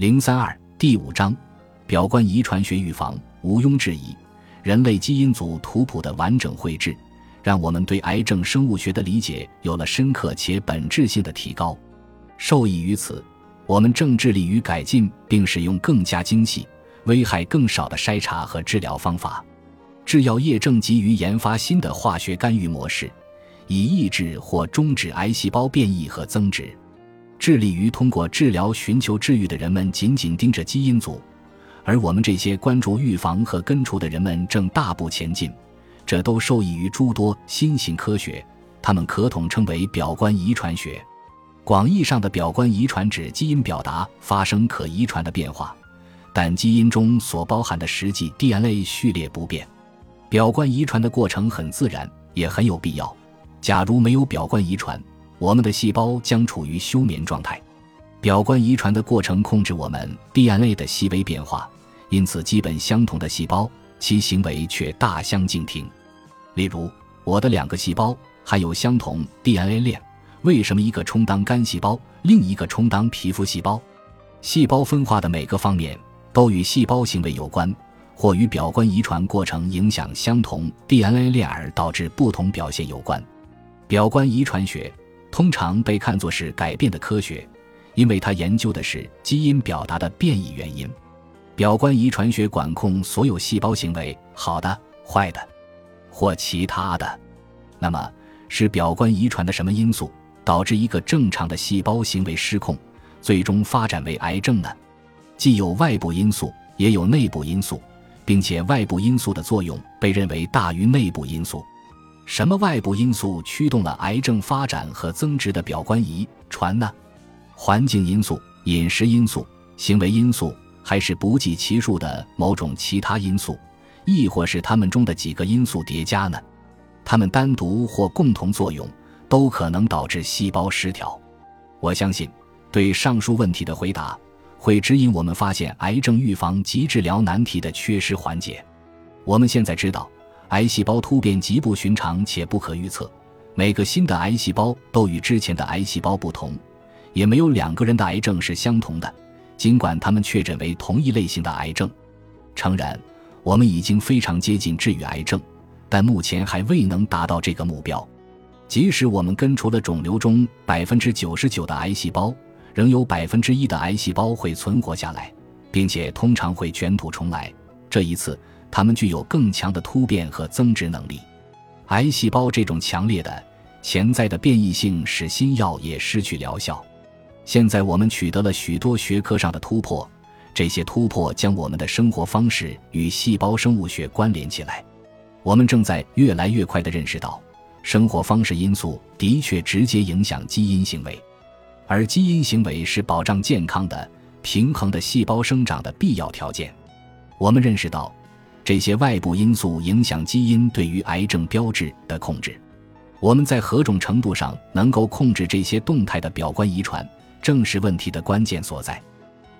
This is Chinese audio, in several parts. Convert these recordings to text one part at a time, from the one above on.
零三二第五章，表观遗传学预防毋庸置疑，人类基因组图谱的完整绘制，让我们对癌症生物学的理解有了深刻且本质性的提高。受益于此，我们正致力于改进并使用更加精细、危害更少的筛查和治疗方法。制药业正急于研发新的化学干预模式，以抑制或终止癌细胞变异和增殖。致力于通过治疗寻求治愈的人们紧紧盯着基因组，而我们这些关注预防和根除的人们正大步前进。这都受益于诸多新型科学，它们可统称为表观遗传学。广义上的表观遗传指基因表达发生可遗传的变化，但基因中所包含的实际 DNA 序列不变。表观遗传的过程很自然，也很有必要。假如没有表观遗传，我们的细胞将处于休眠状态。表观遗传的过程控制我们 DNA 的细微变化，因此基本相同的细胞，其行为却大相径庭。例如，我的两个细胞含有相同 DNA 链，为什么一个充当肝细胞，另一个充当皮肤细胞？细胞分化的每个方面都与细胞行为有关，或与表观遗传过程影响相同 DNA 链而导致不同表现有关。表观遗传学。通常被看作是改变的科学，因为它研究的是基因表达的变异原因。表观遗传学管控所有细胞行为，好的、坏的，或其他的。那么，是表观遗传的什么因素导致一个正常的细胞行为失控，最终发展为癌症呢？既有外部因素，也有内部因素，并且外部因素的作用被认为大于内部因素。什么外部因素驱动了癌症发展和增殖的表观遗传呢？环境因素、饮食因素、行为因素，还是不计其数的某种其他因素，亦或是它们中的几个因素叠加呢？它们单独或共同作用，都可能导致细胞失调。我相信，对上述问题的回答，会指引我们发现癌症预防及治疗难题的缺失环节。我们现在知道。癌细胞突变极不寻常且不可预测，每个新的癌细胞都与之前的癌细胞不同，也没有两个人的癌症是相同的，尽管他们确诊为同一类型的癌症。诚然，我们已经非常接近治愈癌症，但目前还未能达到这个目标。即使我们根除了肿瘤中百分之九十九的癌细胞，仍有百分之一的癌细胞会存活下来，并且通常会卷土重来。这一次。它们具有更强的突变和增殖能力。癌细胞这种强烈的潜在的变异性使新药也失去疗效。现在我们取得了许多学科上的突破，这些突破将我们的生活方式与细胞生物学关联起来。我们正在越来越快地认识到，生活方式因素的确直接影响基因行为，而基因行为是保障健康的、平衡的细胞生长的必要条件。我们认识到。这些外部因素影响基因对于癌症标志的控制。我们在何种程度上能够控制这些动态的表观遗传，正是问题的关键所在。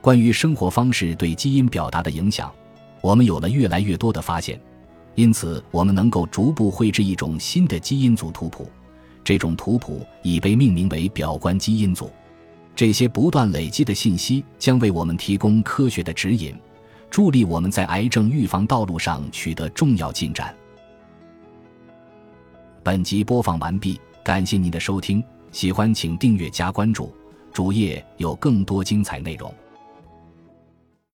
关于生活方式对基因表达的影响，我们有了越来越多的发现，因此我们能够逐步绘制一种新的基因组图谱。这种图谱已被命名为表观基因组。这些不断累积的信息将为我们提供科学的指引。助力我们在癌症预防道路上取得重要进展。本集播放完毕，感谢您的收听，喜欢请订阅加关注，主页有更多精彩内容。